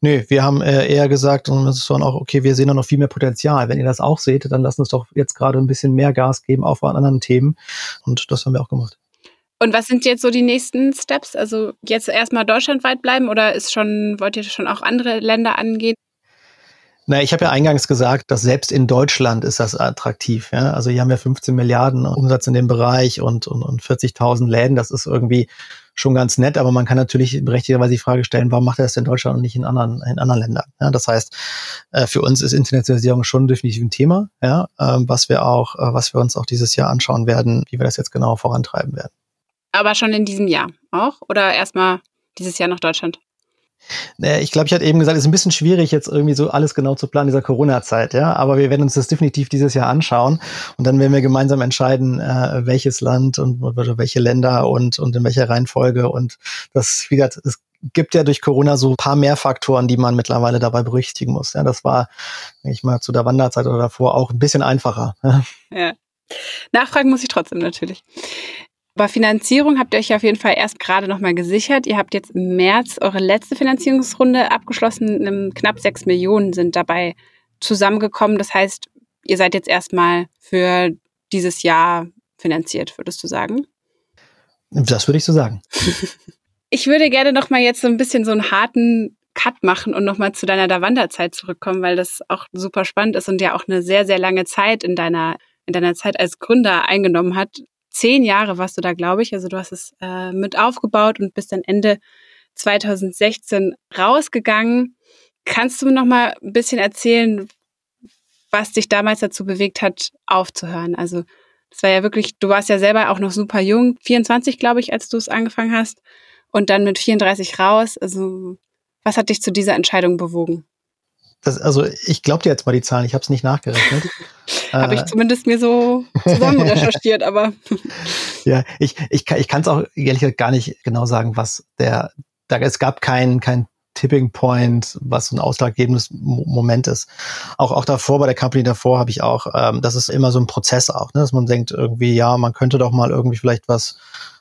nee, wir haben äh, eher gesagt, und es ist dann auch, okay, wir sehen da noch viel mehr Potenzial. Wenn ihr das auch seht, dann lasst uns doch jetzt gerade ein bisschen mehr Gas geben auf an anderen Themen. Und das haben wir auch gemacht. Und was sind jetzt so die nächsten Steps? Also jetzt erstmal deutschlandweit bleiben oder ist schon, wollt ihr schon auch andere Länder angehen? Na, ich habe ja eingangs gesagt, dass selbst in Deutschland ist das attraktiv. Ja? Also hier haben wir 15 Milliarden Umsatz in dem Bereich und, und, und 40.000 Läden. Das ist irgendwie schon ganz nett, aber man kann natürlich berechtigterweise die Frage stellen, warum macht er das in Deutschland und nicht in anderen, in anderen Ländern? Ja, das heißt, äh, für uns ist Internationalisierung schon definitiv ein Thema, ja, ähm, was wir auch, äh, was wir uns auch dieses Jahr anschauen werden, wie wir das jetzt genau vorantreiben werden. Aber schon in diesem Jahr auch? Oder erstmal dieses Jahr nach Deutschland? Ich glaube, ich hatte eben gesagt, es ist ein bisschen schwierig, jetzt irgendwie so alles genau zu planen dieser Corona-Zeit, ja. Aber wir werden uns das definitiv dieses Jahr anschauen und dann werden wir gemeinsam entscheiden, äh, welches Land und welche Länder und, und in welcher Reihenfolge. Und das, wie gesagt, es gibt ja durch Corona so ein paar mehr Faktoren, die man mittlerweile dabei berücksichtigen muss. Ja, das war, denke ich mal, zu der Wanderzeit oder davor auch ein bisschen einfacher. Ja. Nachfragen muss ich trotzdem natürlich. Aber Finanzierung habt ihr euch auf jeden Fall erst gerade nochmal gesichert. Ihr habt jetzt im März eure letzte Finanzierungsrunde abgeschlossen. Knapp sechs Millionen sind dabei zusammengekommen. Das heißt, ihr seid jetzt erstmal für dieses Jahr finanziert, würdest du sagen? Das würde ich so sagen. [LAUGHS] ich würde gerne nochmal jetzt so ein bisschen so einen harten Cut machen und nochmal zu deiner Davanda-Zeit zurückkommen, weil das auch super spannend ist und ja auch eine sehr, sehr lange Zeit in deiner, in deiner Zeit als Gründer eingenommen hat zehn Jahre warst du da, glaube ich. Also du hast es äh, mit aufgebaut und bist dann Ende 2016 rausgegangen. Kannst du mir noch mal ein bisschen erzählen, was dich damals dazu bewegt hat, aufzuhören? Also das war ja wirklich, du warst ja selber auch noch super jung, 24, glaube ich, als du es angefangen hast und dann mit 34 raus. Also was hat dich zu dieser Entscheidung bewogen? Das, also ich glaube dir jetzt mal die Zahlen, ich habe es nicht nachgerechnet. [LAUGHS] habe ich äh, zumindest mir so zusammen recherchiert, aber. [LAUGHS] ja, ich, ich, ich kann es auch ehrlich gesagt gar nicht genau sagen, was der, da, es gab kein, kein Tipping Point, was so ein ausschlaggebendes Moment ist. Auch, auch davor, bei der Company davor habe ich auch, ähm, das ist immer so ein Prozess auch, ne? dass man denkt irgendwie, ja, man könnte doch mal irgendwie vielleicht was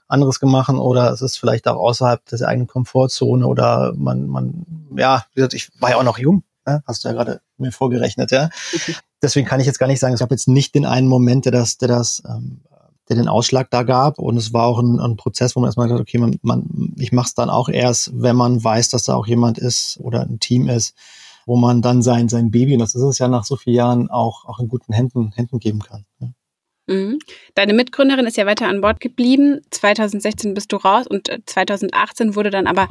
anderes gemacht oder es ist vielleicht auch außerhalb der eigenen Komfortzone oder man, man, ja, ich war ja auch noch jung, Ne? Hast du ja gerade mir vorgerechnet, ja. Deswegen kann ich jetzt gar nicht sagen, ich habe jetzt nicht den einen Moment, der das, der das, ähm, der den Ausschlag da gab. Und es war auch ein, ein Prozess, wo man erstmal gesagt hat, okay, man, man, ich mache es dann auch erst, wenn man weiß, dass da auch jemand ist oder ein Team ist, wo man dann sein, sein Baby, und das ist es ja nach so vielen Jahren, auch, auch in guten Händen, Händen geben kann. Ja. Mhm. Deine Mitgründerin ist ja weiter an Bord geblieben. 2016 bist du raus und 2018 äh, wurde dann aber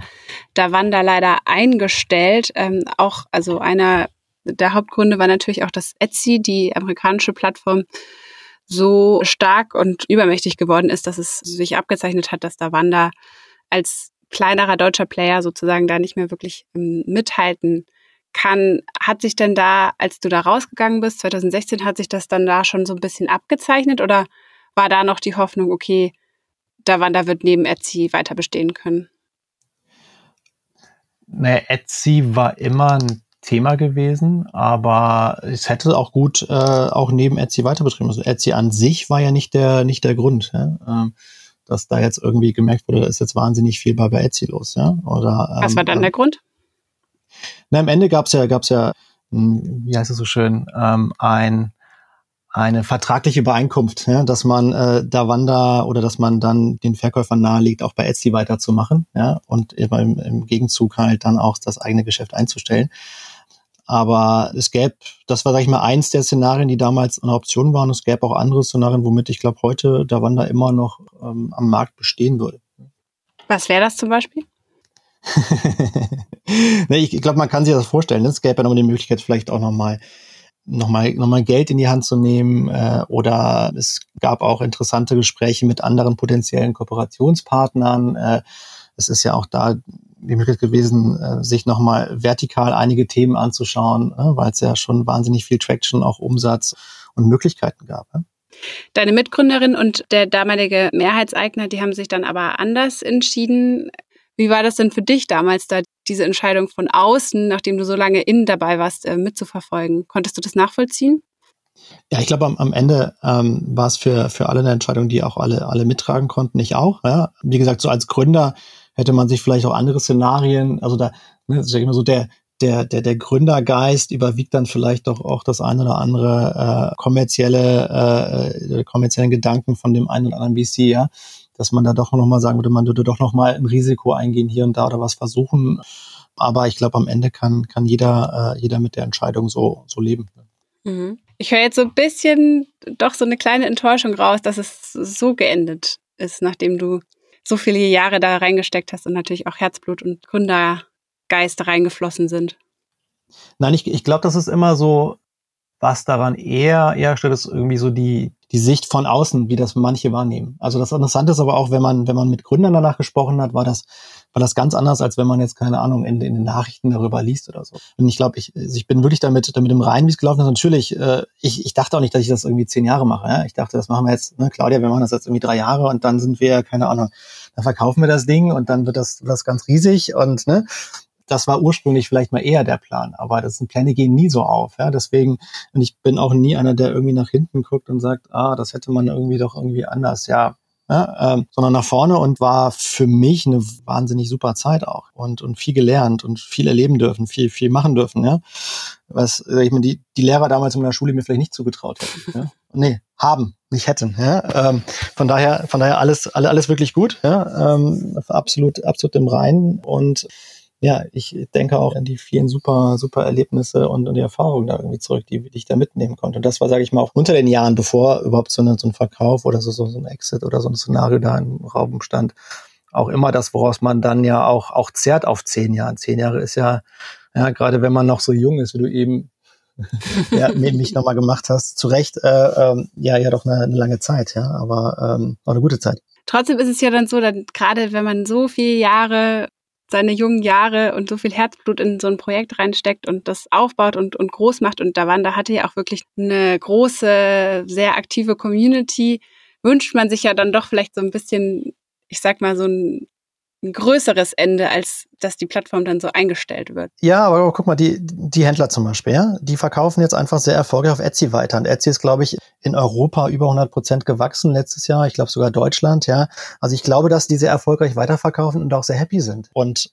Davanda leider eingestellt. Ähm, auch, also einer der Hauptgründe war natürlich auch, dass Etsy, die amerikanische Plattform, so stark und übermächtig geworden ist, dass es sich abgezeichnet hat, dass Davanda als kleinerer deutscher Player sozusagen da nicht mehr wirklich ähm, mithalten kann, hat sich denn da, als du da rausgegangen bist, 2016, hat sich das dann da schon so ein bisschen abgezeichnet oder war da noch die Hoffnung, okay, da Wanda wird neben Etsy weiter bestehen können? Naja, Etsy war immer ein Thema gewesen, aber es hätte auch gut äh, auch neben Etsy weiter betrieben. Also Etsy an sich war ja nicht der, nicht der Grund, ja? ähm, dass da jetzt irgendwie gemerkt wurde, da ist jetzt wahnsinnig viel bei, bei Etsy los. Ja? Oder, ähm, Was war dann der Grund? Na, am Ende gab es ja, gab's ja, hm, wie heißt es so schön, ähm, ein eine vertragliche Übereinkunft, ja, dass man äh, da Wanda oder dass man dann den Verkäufern nahelegt, auch bei Etsy weiterzumachen, ja, und im, im Gegenzug halt dann auch das eigene Geschäft einzustellen. Aber es gäbe, das war, sag ich mal, eins der Szenarien, die damals eine Option waren. Es gäbe auch andere Szenarien, womit ich glaube, heute da Wanda immer noch ähm, am Markt bestehen würde. Was wäre das zum Beispiel? [LAUGHS] [LAUGHS] nee, ich glaube, man kann sich das vorstellen. Es gäbe ja nochmal die Möglichkeit, vielleicht auch nochmal nochmal noch mal Geld in die Hand zu nehmen äh, oder es gab auch interessante Gespräche mit anderen potenziellen Kooperationspartnern. Äh, es ist ja auch da die Möglichkeit gewesen, äh, sich nochmal vertikal einige Themen anzuschauen, äh, weil es ja schon wahnsinnig viel Traction, auch Umsatz und Möglichkeiten gab. Äh. Deine Mitgründerin und der damalige Mehrheitseigner, die haben sich dann aber anders entschieden. Wie war das denn für dich damals, da diese Entscheidung von außen, nachdem du so lange innen dabei warst, äh, mitzuverfolgen? Konntest du das nachvollziehen? Ja, ich glaube, am, am Ende ähm, war es für, für alle eine Entscheidung, die auch alle, alle mittragen konnten. Ich auch. Ja. Wie gesagt, so als Gründer hätte man sich vielleicht auch andere Szenarien, also da, ne, das ist ja immer so der, der, der, der Gründergeist überwiegt dann vielleicht doch auch das eine oder andere äh, kommerzielle, äh, kommerziellen Gedanken von dem einen oder anderen VC, ja dass man da doch nochmal sagen würde, man würde doch nochmal ein Risiko eingehen hier und da oder was versuchen. Aber ich glaube, am Ende kann, kann jeder, äh, jeder mit der Entscheidung so, so leben. Mhm. Ich höre jetzt so ein bisschen doch so eine kleine Enttäuschung raus, dass es so geendet ist, nachdem du so viele Jahre da reingesteckt hast und natürlich auch Herzblut und Gründergeist reingeflossen sind. Nein, ich, ich glaube, das ist immer so, was daran eher, eher stört, ist irgendwie so die, die Sicht von außen, wie das manche wahrnehmen. Also das Interessante ist aber auch, wenn man, wenn man mit Gründern danach gesprochen hat, war das, war das ganz anders, als wenn man jetzt, keine Ahnung, in, in den Nachrichten darüber liest oder so. Und ich glaube, ich, ich bin wirklich damit, damit im Reinen, wie es gelaufen ist. Natürlich, äh, ich, ich dachte auch nicht, dass ich das irgendwie zehn Jahre mache. Ja? Ich dachte, das machen wir jetzt, ne, Claudia, wir machen das jetzt irgendwie drei Jahre und dann sind wir, keine Ahnung, dann verkaufen wir das Ding und dann wird das, das ganz riesig und ne, das war ursprünglich vielleicht mal eher der Plan, aber das sind Pläne gehen nie so auf. Ja, deswegen, und ich bin auch nie einer, der irgendwie nach hinten guckt und sagt, ah, das hätte man irgendwie doch irgendwie anders, ja. Ja, ähm, sondern nach vorne und war für mich eine wahnsinnig super Zeit auch und, und viel gelernt und viel erleben dürfen, viel, viel machen dürfen, ja. Was, ich meine, die, die Lehrer damals in der Schule mir vielleicht nicht zugetraut hätten. Ja? [LAUGHS] Nee, haben, nicht hätten. Ja? Ähm, von daher, von daher alles, alles, alles wirklich gut, ja. Ähm, absolut, absolut im Reinen und ja, ich denke auch an die vielen super, super Erlebnisse und, und die Erfahrungen da irgendwie zurück, die, die ich da mitnehmen konnte. Und das war, sage ich mal, auch unter den Jahren, bevor überhaupt so, eine, so ein Verkauf oder so, so, so ein Exit oder so ein Szenario da im Raum stand, auch immer das, woraus man dann ja auch, auch zehrt auf zehn Jahren. Zehn Jahre ist ja, ja, gerade wenn man noch so jung ist, wie du eben [LAUGHS] ja, mich nochmal gemacht hast, zu Recht, äh, ähm, ja, ja doch eine, eine lange Zeit, ja, aber ähm, auch eine gute Zeit. Trotzdem ist es ja dann so, dass gerade wenn man so viele Jahre seine jungen Jahre und so viel Herzblut in so ein Projekt reinsteckt und das aufbaut und, und groß macht. Und Davanda hatte ja auch wirklich eine große, sehr aktive Community. Wünscht man sich ja dann doch vielleicht so ein bisschen, ich sag mal, so ein ein größeres Ende, als dass die Plattform dann so eingestellt wird. Ja, aber guck mal, die, die Händler zum Beispiel, ja, die verkaufen jetzt einfach sehr erfolgreich auf Etsy weiter. Und Etsy ist, glaube ich, in Europa über 100 Prozent gewachsen letztes Jahr. Ich glaube sogar Deutschland, ja. Also ich glaube, dass die sehr erfolgreich weiterverkaufen und auch sehr happy sind. Und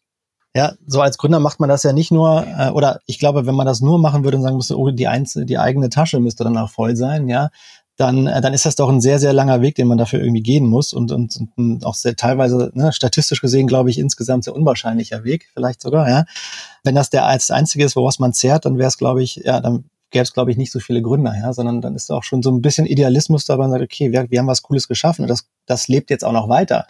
ja, so als Gründer macht man das ja nicht nur, äh, oder ich glaube, wenn man das nur machen würde und sagen müsste, oh, die, einzelne, die eigene Tasche müsste dann auch voll sein, ja, dann, äh, dann ist das doch ein sehr, sehr langer Weg, den man dafür irgendwie gehen muss und, und, und auch sehr teilweise, ne, statistisch gesehen, glaube ich, insgesamt sehr unwahrscheinlicher Weg, vielleicht sogar, ja. Wenn das der als einzige ist, woraus man zehrt, dann wäre es, glaube ich, ja, dann gäbe es, glaube ich, nicht so viele Gründer, ja, sondern dann ist auch schon so ein bisschen Idealismus dabei und sagt, okay, wir, wir haben was Cooles geschaffen und das, das lebt jetzt auch noch weiter.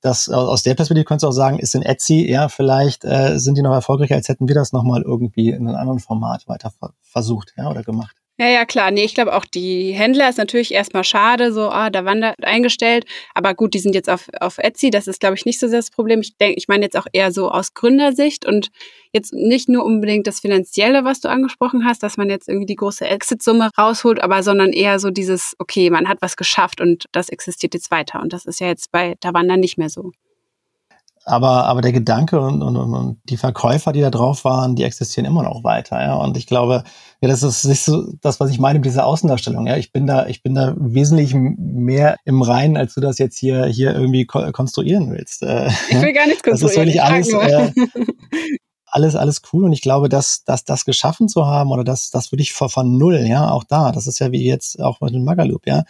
Das, aus der Perspektive könntest du auch sagen, ist in Etsy, ja, vielleicht äh, sind die noch erfolgreicher, als hätten wir das nochmal irgendwie in einem anderen Format weiter versucht, ja, oder gemacht. Ja, ja, klar. Nee, ich glaube auch die Händler ist natürlich erstmal schade, so, ah, da wandert eingestellt. Aber gut, die sind jetzt auf, auf Etsy. Das ist, glaube ich, nicht so sehr das Problem. Ich denke, ich meine jetzt auch eher so aus Gründersicht und jetzt nicht nur unbedingt das Finanzielle, was du angesprochen hast, dass man jetzt irgendwie die große Exit-Summe rausholt, aber sondern eher so dieses, okay, man hat was geschafft und das existiert jetzt weiter. Und das ist ja jetzt bei Davanda nicht mehr so aber, aber der Gedanke und, und, und die Verkäufer, die da drauf waren, die existieren immer noch weiter. Ja? Und ich glaube, ja, das ist, ist so das, was ich meine mit dieser Außendarstellung. Ja? Ich bin da, ich bin da wesentlich mehr im Reinen, als du das jetzt hier, hier irgendwie ko konstruieren willst. Äh, ich will gar nichts konstruieren. Das ist wirklich alles, äh, alles, alles cool. Und ich glaube, dass, dass das geschaffen zu haben oder das, das würde ich von, von null, ja, auch da. Das ist ja wie jetzt auch mit dem Magaloop, ja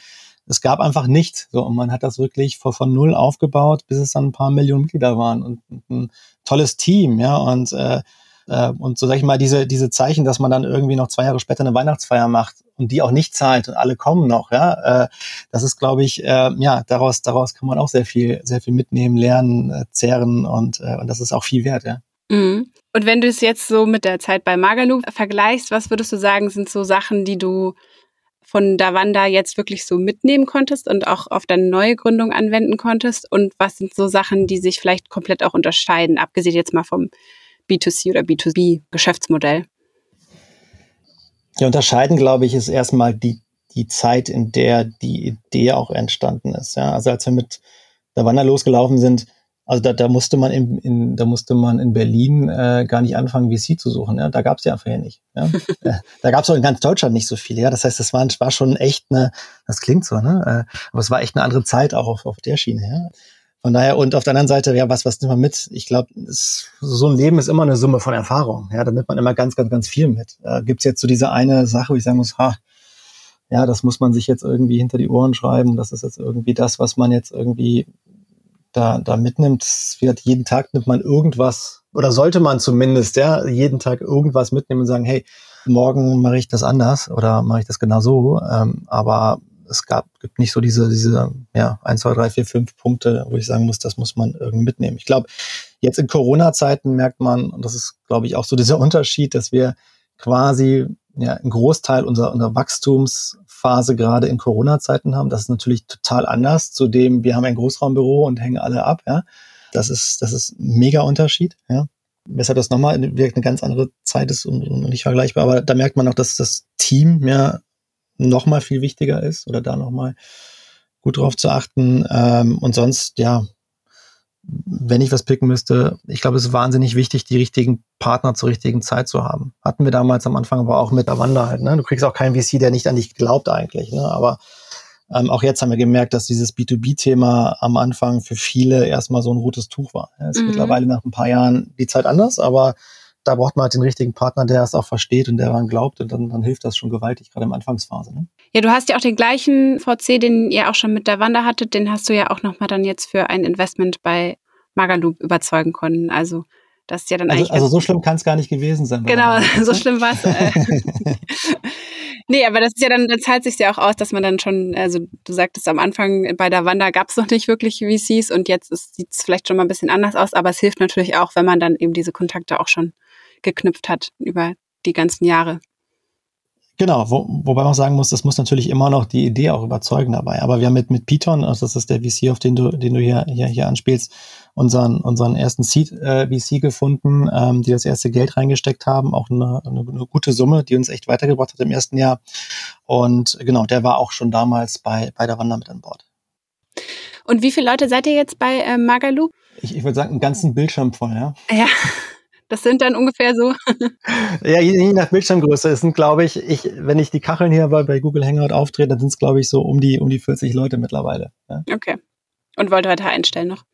es gab einfach nichts. So, und man hat das wirklich von, von null aufgebaut, bis es dann ein paar Millionen Mitglieder waren und, ein tolles Team, ja. Und äh, Äh, und so sag ich mal, diese, diese Zeichen, dass man dann irgendwie noch zwei Jahre später eine Weihnachtsfeier macht und die auch nicht zahlt und alle kommen noch, ja, äh, das ist, glaube ich, äh, ja, daraus, daraus kann man auch sehr viel, sehr viel mitnehmen, lernen, äh, zehren und, äh, und das ist auch viel wert, ja. Mhm. Und wenn du es jetzt so mit der Zeit bei Magalu vergleichst, was würdest du sagen, sind so Sachen, die du von Davanda jetzt wirklich so mitnehmen konntest und auch auf deine neue Gründung anwenden konntest? Und was sind so Sachen, die sich vielleicht komplett auch unterscheiden, abgesehen jetzt mal vom B2C oder B2B-Geschäftsmodell? Ja, unterscheiden, glaube ich, ist erstmal die, die Zeit, in der die Idee auch entstanden ist. Ja, also als wir mit Davanda losgelaufen sind, also da, da musste man in, in da musste man in Berlin äh, gar nicht anfangen, VC zu suchen. Ja? Da gab es ja einfach ja nicht. Ja? [LAUGHS] Äh, da gab es auch in ganz Deutschland nicht so viel. Ja, das heißt, das war, war schon echt eine, das klingt so, ne? Äh, aber es war echt eine andere Zeit auch auf, auf der Schiene. Ja? Von daher und auf der anderen Seite, ja, was was nimmt man mit? Ich glaube, so ein Leben ist immer eine Summe von Erfahrung. Ja, da nimmt man immer ganz ganz ganz viel mit. Äh, Gibt es jetzt so diese eine Sache, wo ich sagen muss, ha, ja, das muss man sich jetzt irgendwie hinter die Ohren schreiben. Das ist jetzt irgendwie das, was man jetzt irgendwie da, da mitnimmt. Wird jeden Tag nimmt man irgendwas oder sollte man zumindest ja jeden Tag irgendwas mitnehmen und sagen, hey, morgen mache ich das anders oder mache ich das genau so. Ähm, aber es gab, gibt nicht so diese, diese, ja, eins, zwei, drei, vier, fünf Punkte, wo ich sagen muss, das muss man irgendwie mitnehmen. Ich glaube, jetzt in Corona-Zeiten merkt man, und das ist, glaube ich, auch so dieser [LAUGHS] Unterschied, dass wir quasi ja, einen Großteil unserer, unserer Wachstumsphase gerade in Corona-Zeiten haben. Das ist natürlich total anders zu dem, wir haben ein Großraumbüro und hängen alle ab, ja. Das ist, das ist ein mega Unterschied, ja. Weshalb das nochmal eine ganz andere Zeit ist und, und nicht vergleichbar. Aber da merkt man auch, dass das Team ja nochmal viel wichtiger ist oder da nochmal gut drauf zu achten. Ähm, und sonst, ja, wenn ich was picken müsste, ich glaube, es ist wahnsinnig wichtig, die richtigen Partner zur richtigen Zeit zu haben. Hatten wir damals am Anfang aber auch mit Avanda halt. Ne? Du kriegst auch keinen VC, der nicht an dich glaubt eigentlich. Ne? Aber ähm, auch jetzt haben wir gemerkt, dass dieses B2B-Thema am Anfang für viele erstmal so ein rotes Tuch war. Es ist mhm. mittlerweile nach ein paar Jahren die Zeit anders, aber da braucht man halt den richtigen Partner, der es auch versteht und der daran glaubt und dann, dann hilft das schon gewaltig, gerade in Anfangsphase. Ne? Ja, du hast ja auch den gleichen VC, den ihr auch schon mit der Wanda hattet, den hast du ja auch nochmal dann jetzt für ein Investment bei Magalub überzeugen können. Also das ist ja dann also, eigentlich. Also so schlimm kann es gar nicht gewesen sein. Genau, [LAUGHS] so schlimm war es. Äh. [LAUGHS] nee, aber das ist ja dann, dann zahlt sich ja auch aus, dass man dann schon, also du sagtest am Anfang, bei der Wanda gab es noch nicht wirklich VCs und jetzt sieht es vielleicht schon mal ein bisschen anders aus, aber es hilft natürlich auch, wenn man dann eben diese Kontakte auch schon geknüpft hat über die ganzen Jahre. Genau, wo, wobei man sagen muss, das muss natürlich immer noch die Idee auch überzeugen dabei. Aber wir haben mit, mit Python, also das ist der VC, auf den du, den du hier, hier, hier anspielst, unseren, unseren ersten Seed äh, VC gefunden, ähm, die das erste Geld reingesteckt haben, auch eine, eine, eine gute Summe, die uns echt weitergebracht hat im ersten Jahr. Und genau, der war auch schon damals bei, bei der Wander mit an Bord. Und wie viele Leute seid ihr jetzt bei äh, Magalu? Ich, ich würde sagen, einen ganzen Bildschirm voll, ja. Ja. [LAUGHS] Das sind dann ungefähr so. ja, je, nach Bildschirmgröße. Es sind, glaube ich, ich, wenn ich die Kacheln hier bei, bei Google Hangout auftrete, dann sind es, glaube ich, so um die, um die 40 Leute mittlerweile. Ja. Okay. Und wollt weiter einstellen noch?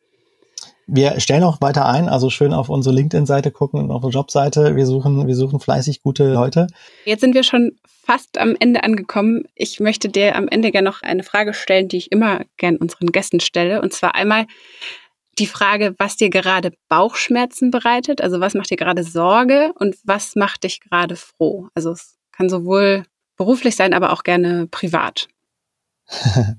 Wir stellen auch weiter ein, also schön auf unsere LinkedIn-Seite gucken und auf unsere Jobseite. Wir suchen, wir suchen fleißig gute Leute. Jetzt sind wir schon fast am Ende angekommen. Ich möchte dir am Ende gerne noch eine Frage stellen, die ich immer gern unseren Gästen stelle. Und zwar einmal, die Frage, was dir gerade Bauchschmerzen bereitet, also was macht dir gerade Sorge und was macht dich gerade froh? Also es kann sowohl beruflich sein, aber auch gerne privat. [LAUGHS]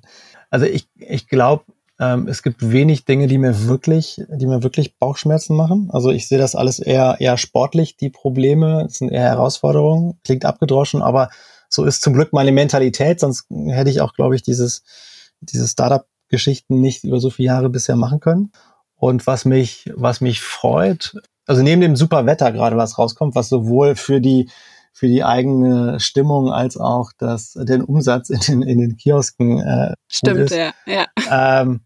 Also ich, ich glaube, ähm, es gibt wenig Dinge, die mir wirklich, die mir wirklich Bauchschmerzen machen. Also ich sehe das alles eher, eher sportlich, die Probleme, sind eher Herausforderungen, klingt abgedroschen, aber so ist zum Glück meine Mentalität, sonst hätte ich auch, glaube ich, dieses, dieses Startup-Geschichten nicht über so viele Jahre bisher machen können. Und was mich, was mich freut, also neben dem super Wetter gerade, was rauskommt, was sowohl für die für die eigene Stimmung als auch das, den Umsatz in den, in den Kiosken äh, Stimmt, ist, ja. ja. Ähm,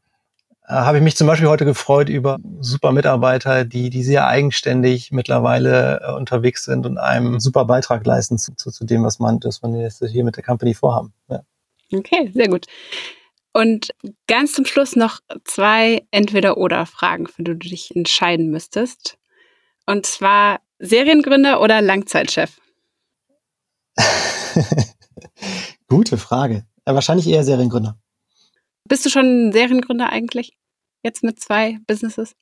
äh, habe ich mich zum Beispiel heute gefreut über super Mitarbeiter, die, die sehr eigenständig mittlerweile äh, unterwegs sind und einem super Beitrag leisten zu, zu, zu dem, was man, das man jetzt hier mit der Company vorhaben. Ja. Okay, sehr gut. Und ganz zum Schluss noch zwei Entweder-Oder-Fragen, für die du dich entscheiden müsstest. Und zwar Seriengründer oder Langzeitchef? [LAUGHS] Gute Frage. Äh, wahrscheinlich eher Seriengründer. Bist du schon Seriengründer eigentlich? Jetzt mit zwei Businesses?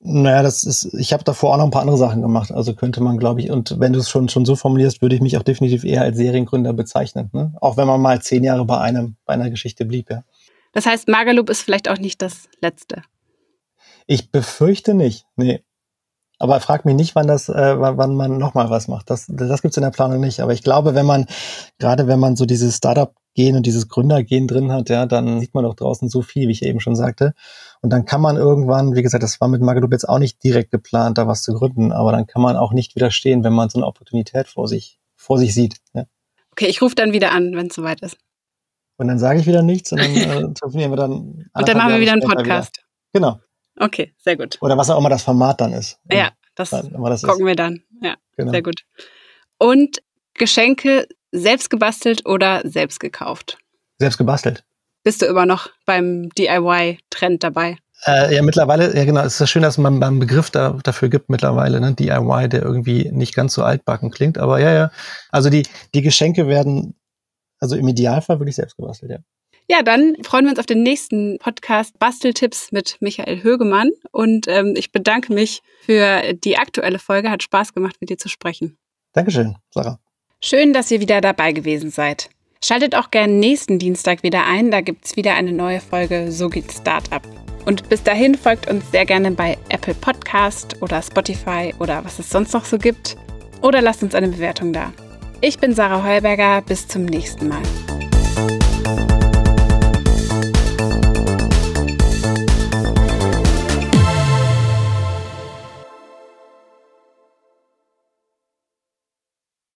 Naja, das ist, ich habe davor auch noch ein paar andere Sachen gemacht. Also könnte man, glaube ich, und wenn du es schon, schon so formulierst, würde ich mich auch definitiv eher als Seriengründer bezeichnen. Ne? Auch wenn man mal zehn Jahre bei einem, bei einer Geschichte blieb, ja. Das heißt, Magalub ist vielleicht auch nicht das letzte. Ich befürchte nicht, nee. Aber frag mich nicht, wann das, äh, wann man nochmal was macht. Das, das gibt's in der Planung nicht. Aber ich glaube, wenn man, gerade wenn man so dieses Startup-Gehen und dieses Gründergehen drin hat, ja, dann sieht man doch draußen so viel, wie ich eben schon sagte. Und dann kann man irgendwann, wie gesagt, das war mit Magadoub jetzt auch nicht direkt geplant, da was zu gründen, aber dann kann man auch nicht widerstehen, wenn man so eine Opportunität vor sich, vor sich sieht. Ja. Okay, ich rufe dann wieder an, wenn es soweit ist. Und dann sage ich wieder nichts und dann [LAUGHS] äh, telefonieren wir dann. Und dann machen wir wieder einen Podcast. Wieder. Genau. Okay, sehr gut. Oder was auch immer das Format dann ist. Ja, das, dann, das gucken ist. wir dann. Ja, genau. sehr gut. Und Geschenke selbst gebastelt oder selbst gekauft? Selbst gebastelt. Bist du immer noch beim DIY-Trend dabei? Äh, ja, mittlerweile, ja genau, es ist schön, dass man einen Begriff da, dafür gibt mittlerweile, ne? DIY, der irgendwie nicht ganz so altbacken klingt, aber ja, ja. Also die, die Geschenke werden, also im Idealfall wirklich selbst gebastelt, ja. Ja, dann freuen wir uns auf den nächsten Podcast Basteltipps mit Michael Högemann. Und ähm, ich bedanke mich für die aktuelle Folge. Hat Spaß gemacht, mit dir zu sprechen. Dankeschön, Sarah. Schön, dass ihr wieder dabei gewesen seid. Schaltet auch gerne nächsten Dienstag wieder ein. Da gibt es wieder eine neue Folge So geht Startup. Und bis dahin folgt uns sehr gerne bei Apple Podcast oder Spotify oder was es sonst noch so gibt. Oder lasst uns eine Bewertung da. Ich bin Sarah Heuberger. Bis zum nächsten Mal.